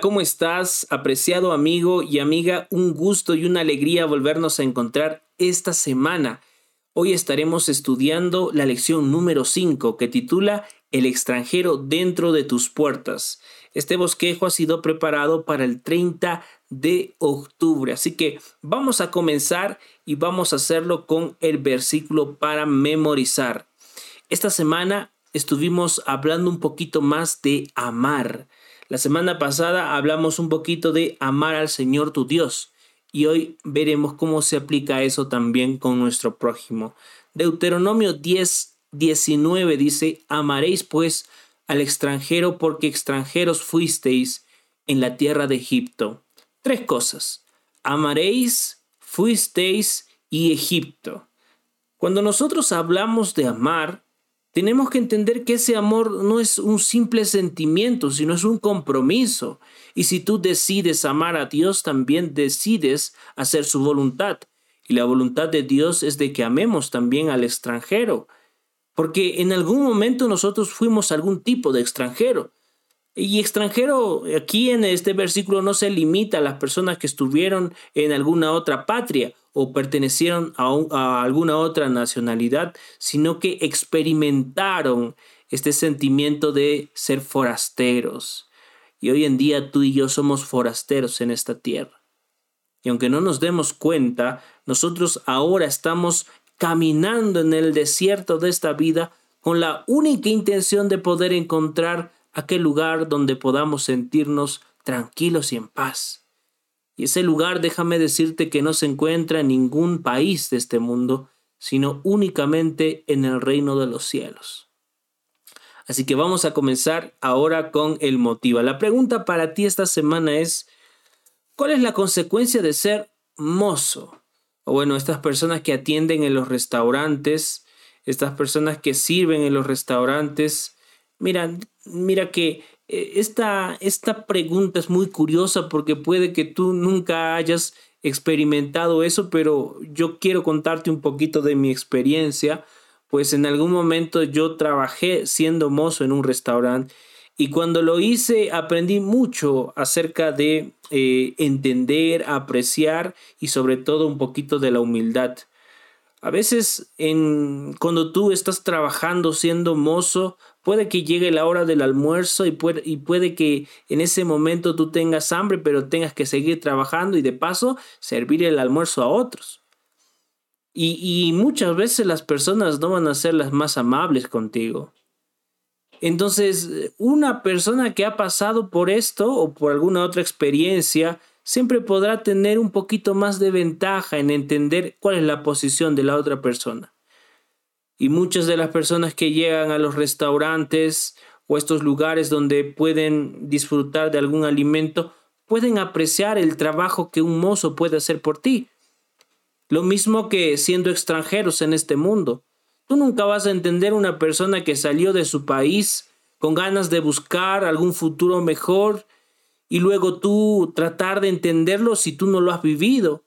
¿cómo estás? Apreciado amigo y amiga, un gusto y una alegría volvernos a encontrar esta semana. Hoy estaremos estudiando la lección número 5 que titula El extranjero dentro de tus puertas. Este bosquejo ha sido preparado para el 30 de octubre, así que vamos a comenzar y vamos a hacerlo con el versículo para memorizar. Esta semana estuvimos hablando un poquito más de amar. La semana pasada hablamos un poquito de amar al Señor tu Dios y hoy veremos cómo se aplica eso también con nuestro prójimo. Deuteronomio 10, 19 dice, amaréis pues al extranjero porque extranjeros fuisteis en la tierra de Egipto. Tres cosas. Amaréis, fuisteis y Egipto. Cuando nosotros hablamos de amar, tenemos que entender que ese amor no es un simple sentimiento, sino es un compromiso. Y si tú decides amar a Dios, también decides hacer su voluntad. Y la voluntad de Dios es de que amemos también al extranjero. Porque en algún momento nosotros fuimos algún tipo de extranjero. Y extranjero aquí en este versículo no se limita a las personas que estuvieron en alguna otra patria o pertenecieron a, alguna otra nacionalidad, sino que experimentaron este sentimiento de ser forasteros. Y hoy en día tú y yo somos forasteros en esta tierra. Y aunque no nos demos cuenta, nosotros ahora estamos caminando en el desierto de esta vida con la única intención de poder encontrar aquel lugar donde podamos sentirnos tranquilos y en paz. Y ese lugar, déjame decirte que no se encuentra en ningún país de este mundo, sino únicamente en el reino de los cielos. Así que vamos a comenzar ahora con el motivo. La pregunta para ti esta semana es, ¿cuál es la consecuencia de ser mozo? O bueno, estas personas que atienden en los restaurantes, estas personas que sirven en los restaurantes, mira, mira que esta, esta pregunta es muy curiosa porque puede que tú nunca hayas experimentado eso, pero yo quiero contarte un poquito de mi experiencia, pues en algún momento yo trabajé siendo mozo en un restaurante y cuando lo hice aprendí mucho acerca de eh, entender, apreciar y sobre todo un poquito de la humildad. A veces en, cuando tú estás trabajando siendo mozo, puede que llegue la hora del almuerzo y puede, que en ese momento tú tengas hambre, pero tengas que seguir trabajando y de paso servir el almuerzo a otros. Y muchas veces las personas no van a ser las más amables contigo. Entonces, una persona que ha pasado por esto o por alguna otra experiencia, siempre podrá tener un poquito más de ventaja en entender cuál es la posición de la otra persona. Y muchas de las personas que llegan a los restaurantes o estos lugares donde pueden disfrutar de algún alimento, pueden apreciar el trabajo que un mozo puede hacer por ti. Lo mismo que siendo extranjeros en este mundo. Tú nunca vas a entender una persona que salió de su país con ganas de buscar algún futuro mejor y luego tú tratar de entenderlo si tú no lo has vivido.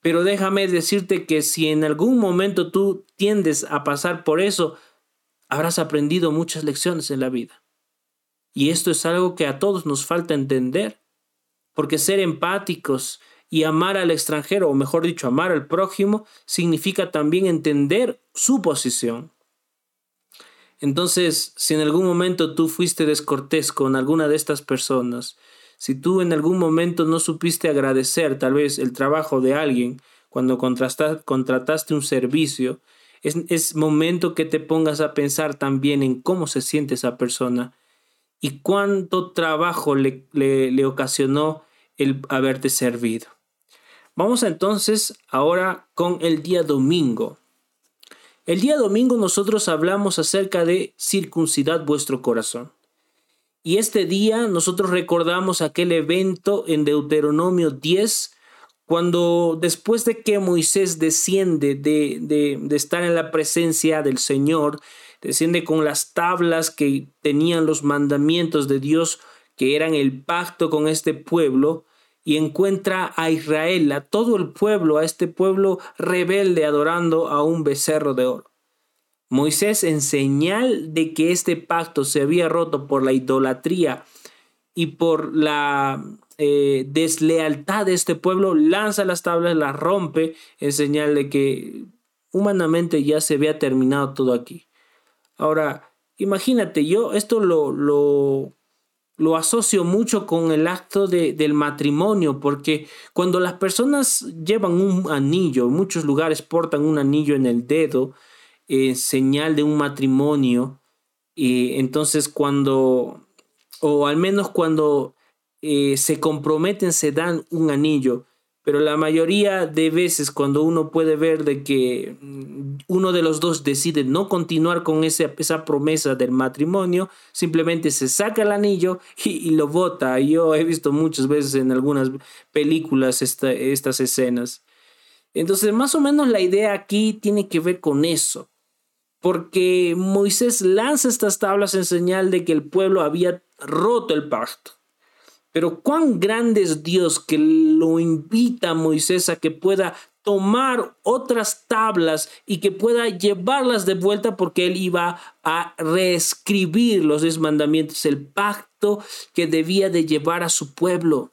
Pero déjame decirte que si en algún momento tú tiendes a pasar por eso, habrás aprendido muchas lecciones en la vida. Y esto es algo que a todos nos falta entender, porque ser empáticos y amar al extranjero, o mejor dicho, amar al prójimo, significa también entender su posición. Entonces, si en algún momento tú fuiste descortés con alguna de estas personas, si tú en algún momento no supiste agradecer tal vez el trabajo de alguien cuando contrataste un servicio, es, momento que te pongas a pensar también en cómo se siente esa persona y cuánto trabajo le, le ocasionó el haberte servido. Vamos entonces ahora con el día domingo. El día domingo nosotros hablamos acerca de circuncidad vuestro corazón. Y este día nosotros recordamos aquel evento en Deuteronomio 10, cuando después de que Moisés desciende de, de, de, estar en la presencia del Señor, desciende con las tablas que tenían los mandamientos de Dios, que eran el pacto con este pueblo, y encuentra a Israel, a todo el pueblo, a este pueblo rebelde adorando a un becerro de oro. Moisés, en señal de que este pacto se había roto por la idolatría y por la eh, deslealtad de este pueblo lanza las tablas, las rompe en señal de que humanamente ya se había terminado todo aquí. Ahora, imagínate, yo esto lo, lo, lo asocio mucho con el acto de, del matrimonio, porque cuando las personas llevan un anillo, en muchos lugares portan un anillo en el dedo, en señal de un matrimonio, y entonces cuando, o al menos cuando eh, se comprometen, se dan un anillo pero la mayoría de veces cuando uno puede ver de que mm, uno de los dos decide no continuar con esa, esa promesa del matrimonio, simplemente se saca el anillo y, lo bota. Yo he visto muchas veces en algunas películas estas escenas. Entonces, más o menos la idea aquí tiene que ver con eso. Porque Moisés lanza estas tablas en señal de que el pueblo había roto el pacto. Pero cuán grande es Dios que lo invita a Moisés a que pueda tomar otras tablas y que pueda llevarlas de vuelta porque él iba a reescribir los diez mandamientos, el pacto que debía de llevar a su pueblo.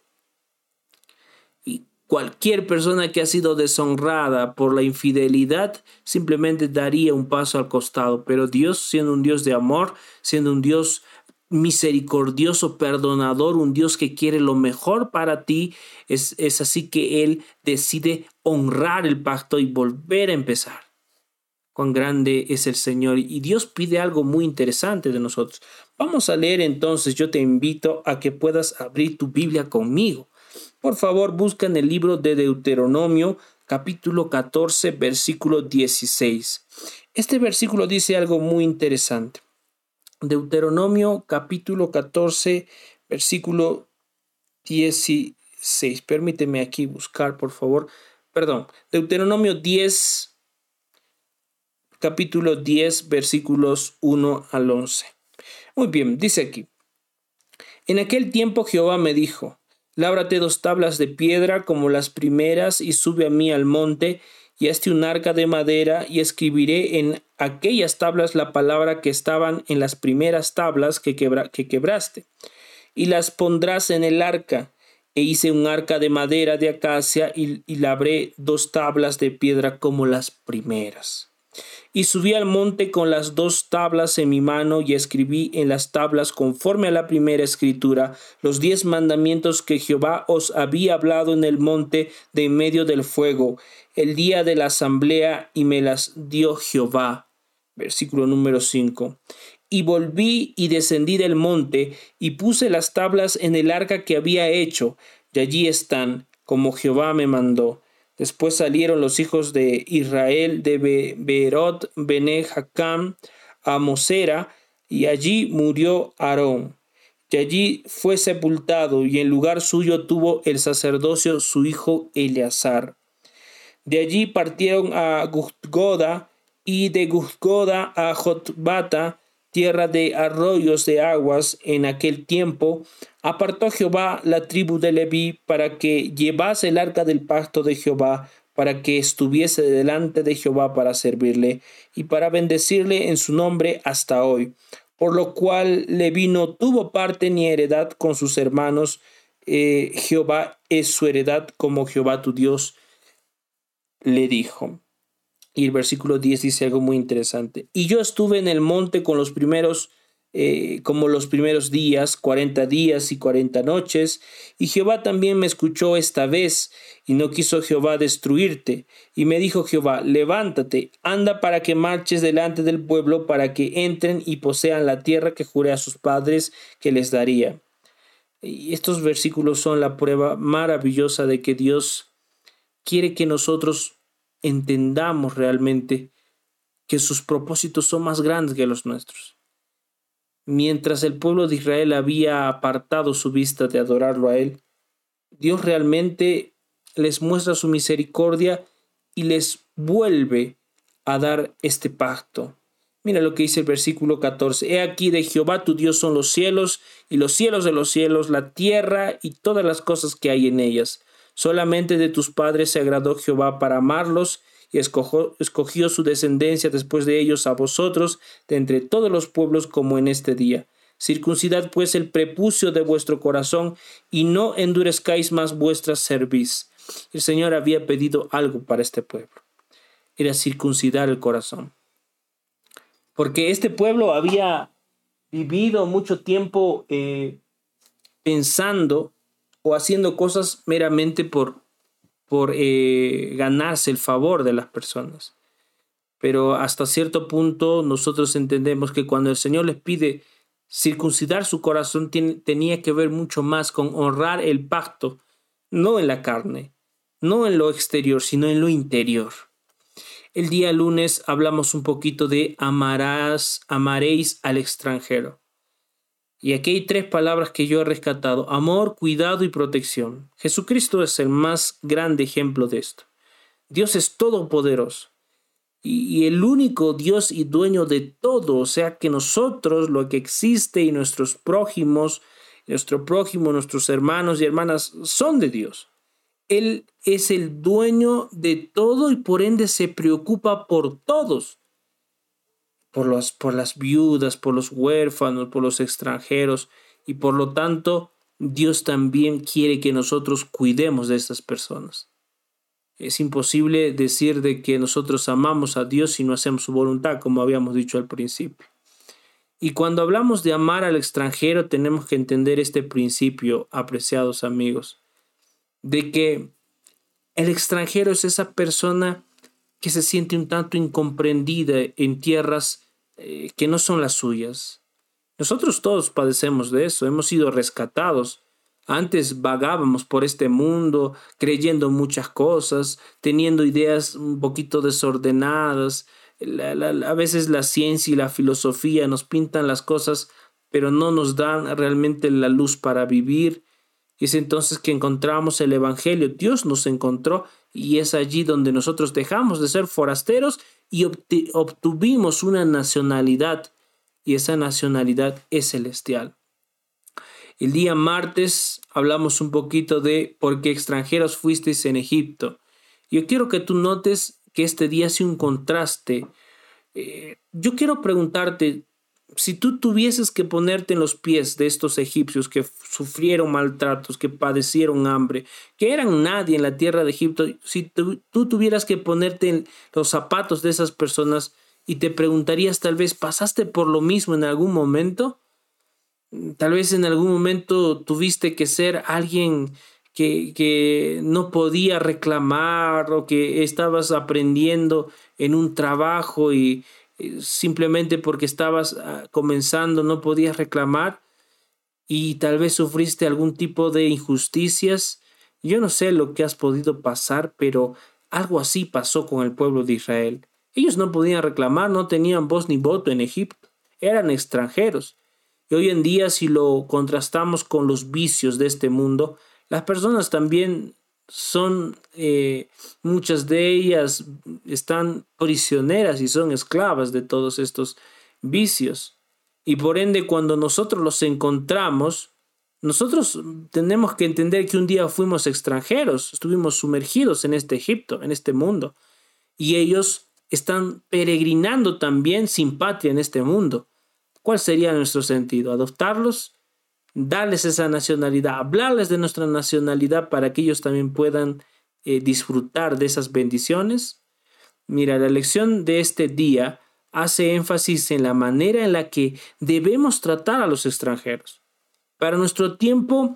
Y cualquier persona que ha sido deshonrada por la infidelidad simplemente daría un paso al costado, pero Dios siendo un Dios de amor, siendo un Dios misericordioso, perdonador, un Dios que quiere lo mejor para ti. Es, es así que Él decide honrar el pacto y volver a empezar. Cuán grande es el Señor. Y Dios pide algo muy interesante de nosotros. Vamos a leer entonces, yo te invito a que puedas abrir tu Biblia conmigo. Por favor, busca en el libro de Deuteronomio, capítulo 14, versículo 16. Este versículo dice algo muy interesante. Deuteronomio capítulo 14, versículo 16. Permíteme aquí buscar, por favor. Perdón, Deuteronomio 10, capítulo 10, versículos 1 al 11. Muy bien, dice aquí. En aquel tiempo Jehová me dijo, Lábrate dos tablas de piedra como las primeras y sube a mí al monte y hazte un arca de madera y escribiré en aquellas tablas la palabra que estaban en las primeras tablas que, que quebraste y las pondrás en el arca e hice un arca de madera de acacia y, y labré dos tablas de piedra como las primeras. Y subí al monte con las dos tablas en mi mano y escribí en las tablas conforme a la primera escritura los diez mandamientos que Jehová os había hablado en el monte de en medio del fuego el día de la asamblea y me las dio Jehová. Versículo número 5. Y volví y descendí del monte y puse las tablas en el arca que había hecho, y allí están, como Jehová me mandó. Después salieron los hijos de Israel de Beerot, Bene a Mosera, y allí murió Aarón. Y allí fue sepultado, y en lugar suyo tuvo el sacerdocio su hijo Eleazar. De allí partieron a Guzgoda y de Guzgoda a Jotbata, tierra de arroyos de aguas en aquel tiempo, apartó Jehová la tribu de Leví para que llevase el arca del pacto de Jehová, para que estuviese delante de Jehová para servirle y para bendecirle en su nombre hasta hoy. Por lo cual Leví no tuvo parte ni heredad con sus hermanos. Eh, Jehová es su heredad como Jehová tu Dios le dijo. Y el versículo 10 dice algo muy interesante. Y yo estuve en el monte con los primeros, eh, como los primeros días, cuarenta días y cuarenta noches, y Jehová también me escuchó esta vez, y no quiso Jehová destruirte. Y me dijo Jehová, levántate, anda para que marches delante del pueblo, para que entren y posean la tierra que juré a sus padres que les daría. Y estos versículos son la prueba maravillosa de que Dios quiere que nosotros entendamos realmente que sus propósitos son más grandes que los nuestros. Mientras el pueblo de Israel había apartado su vista de adorarlo a Él, Dios realmente les muestra su misericordia y les vuelve a dar este pacto. Mira lo que dice el versículo 14. He aquí de Jehová tu Dios son los cielos y los cielos de los cielos, la tierra y todas las cosas que hay en ellas Solamente de tus padres se agradó Jehová para amarlos y escogió, su descendencia después de ellos a vosotros de entre todos los pueblos como en este día. Circuncidad pues el prepucio de vuestro corazón y no endurezcáis más vuestra cerviz. El Señor había pedido algo para este pueblo. Era circuncidar el corazón. Porque este pueblo había vivido mucho tiempo eh, pensando o haciendo cosas meramente por, por eh, ganarse el favor de las personas. Pero hasta cierto punto nosotros entendemos que cuando el Señor les pide circuncidar su corazón tenía que ver mucho más con honrar el pacto, no en la carne, no en lo exterior, sino en lo interior. El día lunes hablamos un poquito de amarás, amaréis al extranjero. Y aquí hay tres palabras que yo he rescatado, amor, cuidado y protección. Jesucristo es el más grande ejemplo de esto. Dios es todopoderoso y, el único Dios y dueño de todo, o sea que nosotros, lo que existe y nuestros prójimos, nuestro prójimo, nuestros hermanos y hermanas son de Dios. Él es el dueño de todo y por ende se preocupa por todos, por, los, por las viudas, por los huérfanos, por los extranjeros y por lo tanto Dios también quiere que nosotros cuidemos de estas personas. Es imposible decir de que nosotros amamos a Dios si no hacemos su voluntad, como habíamos dicho al principio. Y cuando hablamos de amar al extranjero, tenemos que entender este principio, apreciados amigos, de que el extranjero es esa persona que se siente un tanto incomprendida en tierras eh, que no son las suyas. Nosotros todos padecemos de eso, hemos sido rescatados antes vagábamos por este mundo creyendo muchas cosas, teniendo ideas un poquito desordenadas. a veces la ciencia y la filosofía nos pintan las cosas, pero no nos dan realmente la luz para vivir. Es entonces que encontramos el Evangelio. Dios nos encontró y es allí donde nosotros dejamos de ser forasteros y obtuvimos una nacionalidad. Y esa nacionalidad es celestial. El día martes hablamos un poquito de por qué extranjeros fuisteis en Egipto. Yo quiero que tú notes que este día hace un contraste. Eh, yo quiero preguntarte, si tú tuvieses que ponerte en los pies de estos egipcios que sufrieron maltratos, que padecieron hambre, que eran nadie en la tierra de Egipto, si tú, tú tuvieras que ponerte en los zapatos de esas personas y te preguntarías tal vez, ¿pasaste por lo mismo en algún momento? Tal vez en algún momento tuviste que ser alguien que, que, no podía reclamar o que estabas aprendiendo en un trabajo y simplemente porque estabas ah, comenzando no podías reclamar y tal vez sufriste algún tipo de injusticias. Yo no sé lo que has podido pasar, pero algo así pasó con el pueblo de Israel. Ellos no podían reclamar, no tenían voz ni voto en Egipto, eran extranjeros. Y hoy en día, si lo contrastamos con los vicios de este mundo, las personas también son, eh, muchas de ellas están prisioneras y son esclavas de todos estos vicios. Y por ende, cuando nosotros los encontramos, nosotros tenemos que entender que un día fuimos extranjeros, estuvimos sumergidos en este Egipto, en este mundo, y ellos están peregrinando también sin patria en este mundo. ¿Cuál sería nuestro sentido? ¿Adoptarlos? Darles esa nacionalidad, hablarles de nuestra nacionalidad para que ellos también puedan eh, disfrutar de esas bendiciones. Mira, la lección de este día hace énfasis en la manera en la que debemos tratar a los extranjeros. Para nuestro tiempo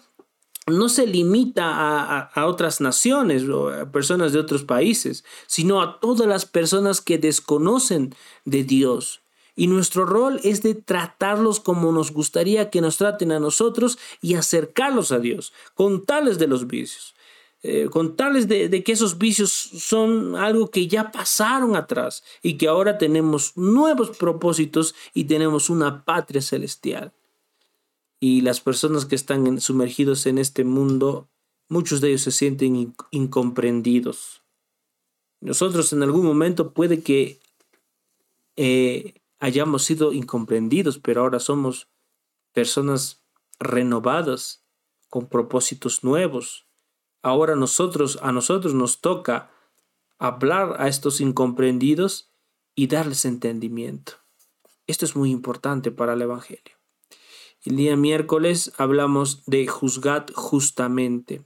no se limita a, a, otras naciones o a personas de otros países, sino a todas las personas que desconocen de Dios, y nuestro rol es de tratarlos como nos gustaría que nos traten a nosotros y acercarlos a Dios, contarles de los vicios, eh, contarles de, que esos vicios son algo que ya pasaron atrás y que ahora tenemos nuevos propósitos y tenemos una patria celestial. Y las personas que están sumergidos en este mundo, muchos de ellos se sienten incomprendidos. Nosotros en algún momento puede que eh, hayamos sido incomprendidos, pero ahora somos personas renovadas con propósitos nuevos. Ahora nosotros, a nosotros nos toca hablar a estos incomprendidos y darles entendimiento. Esto es muy importante para el Evangelio. El día miércoles hablamos de juzgad justamente.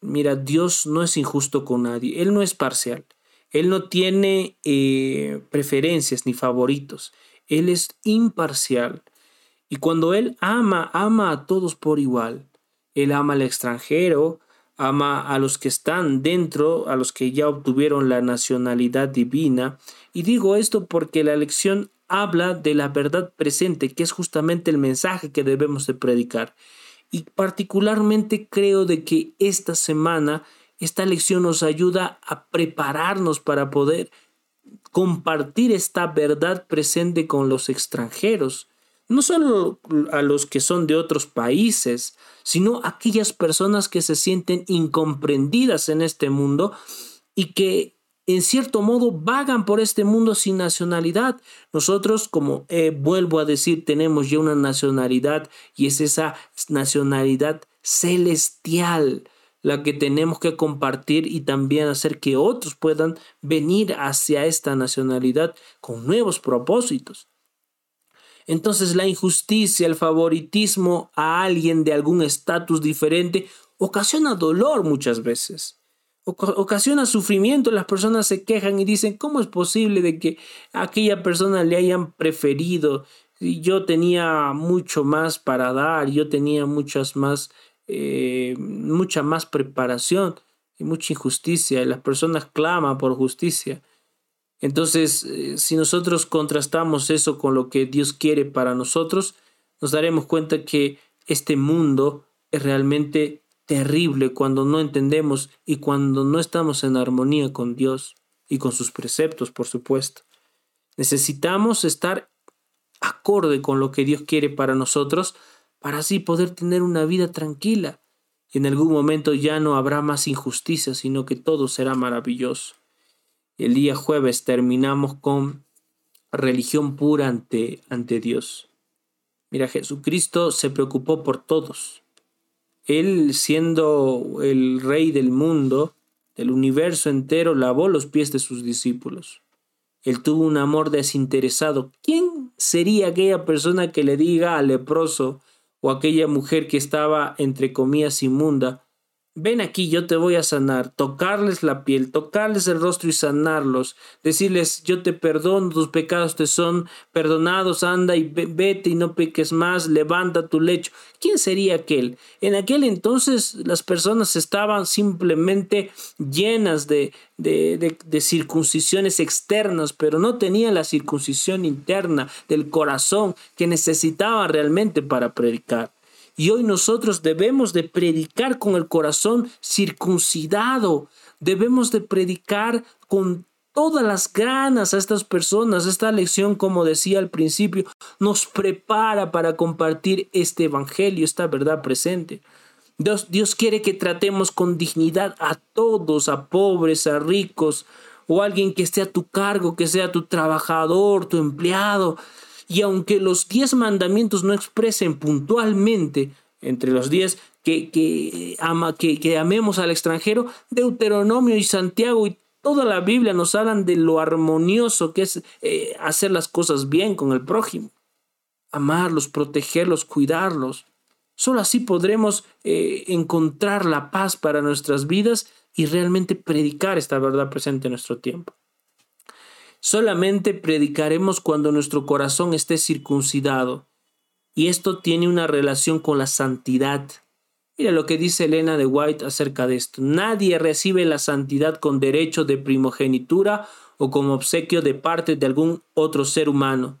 Mira, Dios no es injusto con nadie, Él no es parcial, Él no tiene eh, preferencias ni favoritos, Él es imparcial. Y cuando Él ama, ama a todos por igual. Él ama al extranjero, ama a los que están dentro, a los que ya obtuvieron la nacionalidad divina. Y digo esto porque la lección habla de la verdad presente, que es justamente el mensaje que debemos de predicar. Y particularmente creo de que esta semana esta lección nos ayuda a prepararnos para poder compartir esta verdad presente con los extranjeros, no solo a los que son de otros países, sino a aquellas personas que se sienten incomprendidas en este mundo y que en cierto modo vagan por este mundo sin nacionalidad. Nosotros, como eh, vuelvo a decir, tenemos ya una nacionalidad y es esa nacionalidad celestial la que tenemos que compartir y también hacer que otros puedan venir hacia esta nacionalidad con nuevos propósitos. Entonces la injusticia, el favoritismo a alguien de algún estatus diferente ocasiona dolor muchas veces ocasiona sufrimiento, las personas se quejan y dicen, ¿cómo es posible de que aquella persona le hayan preferido? Yo tenía mucho más para dar, yo tenía muchas más, eh, mucha más preparación y mucha injusticia, y las personas claman por justicia. Entonces, eh, si nosotros contrastamos eso con lo que Dios quiere para nosotros, nos daremos cuenta que este mundo es realmente terrible cuando no entendemos y cuando no estamos en armonía con Dios y con sus preceptos, por supuesto. Necesitamos estar acorde con lo que Dios quiere para nosotros para así poder tener una vida tranquila y en algún momento ya no habrá más injusticia, sino que todo será maravilloso. El día jueves terminamos con religión pura ante, ante Dios. Mira, Jesucristo se preocupó por todos. Él, siendo el rey del mundo, del universo entero, lavó los pies de sus discípulos. Él tuvo un amor desinteresado. ¿Quién sería aquella persona que le diga al leproso o aquella mujer que estaba entre comillas inmunda, ven aquí, yo te voy a sanar, tocarles la piel, tocarles el rostro y sanarlos, decirles, yo te perdono, tus pecados te son perdonados, anda y vete y no peques más, levanta tu lecho. ¿Quién sería aquel? En aquel entonces las personas estaban simplemente llenas de, de, circuncisiones externas, pero no tenían la circuncisión interna del corazón que necesitaban realmente para predicar. Y hoy nosotros debemos de predicar con el corazón circuncidado. Debemos de predicar con todas las ganas a estas personas. Esta lección, como decía al principio, nos prepara para compartir este evangelio, esta verdad presente. Dios, Dios quiere que tratemos con dignidad a todos, a pobres, a ricos, o alguien que esté a tu cargo, que sea tu trabajador, tu empleado, y aunque los diez mandamientos no expresen puntualmente entre los diez que, que, ama, que, que amemos al extranjero, Deuteronomio y Santiago y toda la Biblia nos hablan de lo armonioso que es eh, hacer las cosas bien con el prójimo. Amarlos, protegerlos, cuidarlos. Solo así podremos eh, encontrar la paz para nuestras vidas y realmente predicar esta verdad presente en nuestro tiempo. Solamente predicaremos cuando nuestro corazón esté circuncidado. Y esto tiene una relación con la santidad. Mira lo que dice Elena de White acerca de esto. Nadie recibe la santidad con derecho de primogenitura o como obsequio de parte de algún otro ser humano.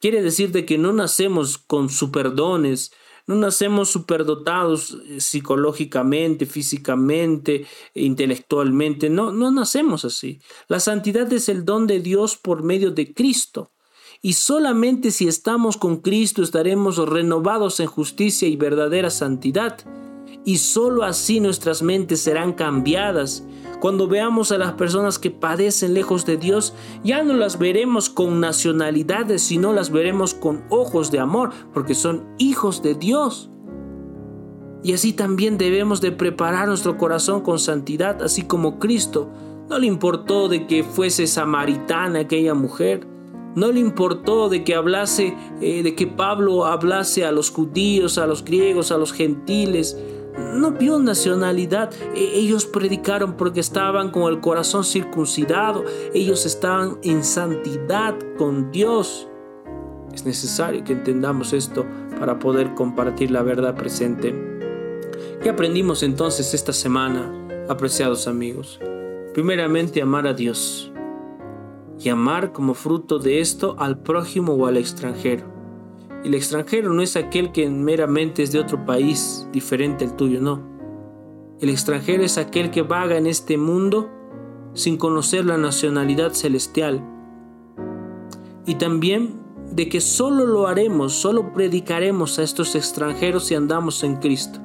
Quiere decir de que no nacemos con superdones, no nacemos superdotados eh, psicológicamente, físicamente, intelectualmente. No, no nacemos así. La santidad es el don de Dios por medio de Cristo. Y solamente si estamos con Cristo estaremos renovados en justicia y verdadera santidad. Y solo así nuestras mentes serán cambiadas cuando veamos a las personas que padecen lejos de Dios, ya no las veremos con nacionalidades, sino las veremos con ojos de amor, porque son hijos de Dios. Y así también debemos de preparar nuestro corazón con santidad, así como Cristo. No le importó de que fuese samaritana aquella mujer, No le importó de que hablase, eh, de que Pablo hablase a los judíos, a los griegos, a los gentiles. No vio nacionalidad. E, ellos predicaron porque estaban con el corazón circuncidado. Ellos estaban en santidad con Dios. Es necesario que entendamos esto para poder compartir la verdad presente. ¿Qué aprendimos entonces esta semana, apreciados amigos? Primeramente, amar a Dios y amar como fruto de esto al prójimo o al extranjero. El extranjero no es aquel que meramente es de otro país diferente al tuyo, no. El extranjero es aquel que vaga en este mundo sin conocer la nacionalidad celestial. Y también de que solo lo haremos, solo predicaremos a estos extranjeros si andamos en Cristo,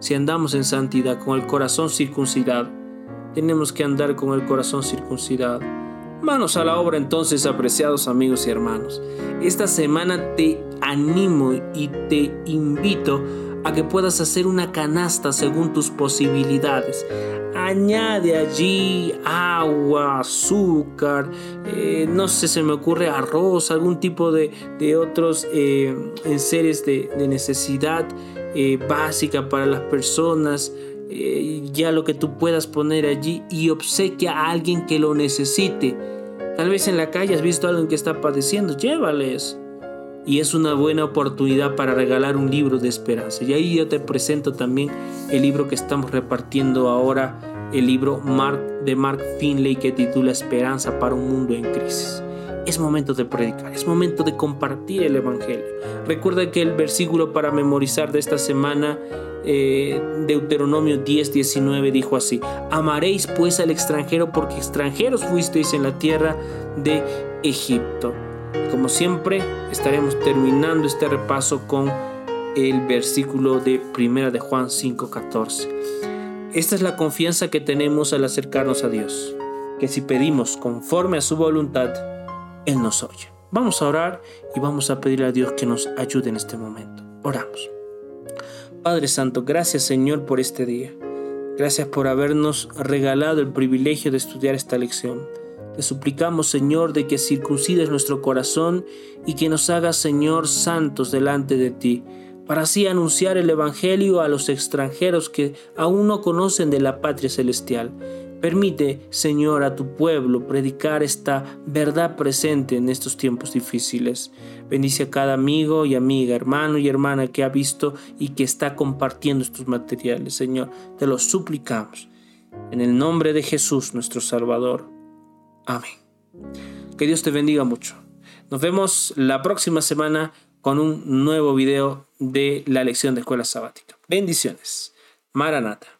si andamos en santidad, con el corazón circuncidado. Tenemos que andar con el corazón circuncidado. Manos a la obra entonces, apreciados amigos y hermanos. Esta semana te animo y te invito a que puedas hacer una canasta según tus posibilidades. Añade allí agua, azúcar, eh, no sé, se me ocurre arroz, algún tipo de, otros eh, enseres de, necesidad eh, básica para las personas. ya lo que tú puedas poner allí y obsequia a alguien que lo necesite. Tal vez en la calle has visto a alguien que está padeciendo, llévales y es una buena oportunidad para regalar un libro de esperanza. Y ahí yo te presento también el libro que estamos repartiendo ahora, el libro de Mark Finley que titula Esperanza para un mundo en crisis. Es momento de predicar, es momento de compartir el Evangelio. Recuerda que el versículo para memorizar de esta semana, eh, Deuteronomio 10, 19, dijo así, amaréis pues al extranjero porque extranjeros fuisteis en la tierra de Egipto. Como siempre, estaremos terminando este repaso con el versículo de Primera de Juan 5:14. Esta es la confianza que tenemos al acercarnos a Dios, que si pedimos conforme a su voluntad, Él nos oye. Vamos a orar y vamos a pedir a Dios que nos ayude en este momento. Oramos. Padre Santo, gracias Señor por este día. Gracias por habernos regalado el privilegio de estudiar esta lección. Te suplicamos, Señor, de que circuncides nuestro corazón y que nos hagas, Señor, santos delante de ti, para así anunciar el Evangelio a los extranjeros que aún no conocen de la patria celestial. Permite, Señor, a tu pueblo predicar esta verdad presente en estos tiempos difíciles. Bendice a cada amigo y amiga, hermano y hermana que ha visto y que está compartiendo estos materiales, Señor. Te los suplicamos. En el nombre de Jesús, nuestro Salvador. Amén. Que Dios te bendiga mucho. Nos vemos la próxima semana con un nuevo video de la lección de escuela sabática. Bendiciones. Maranata.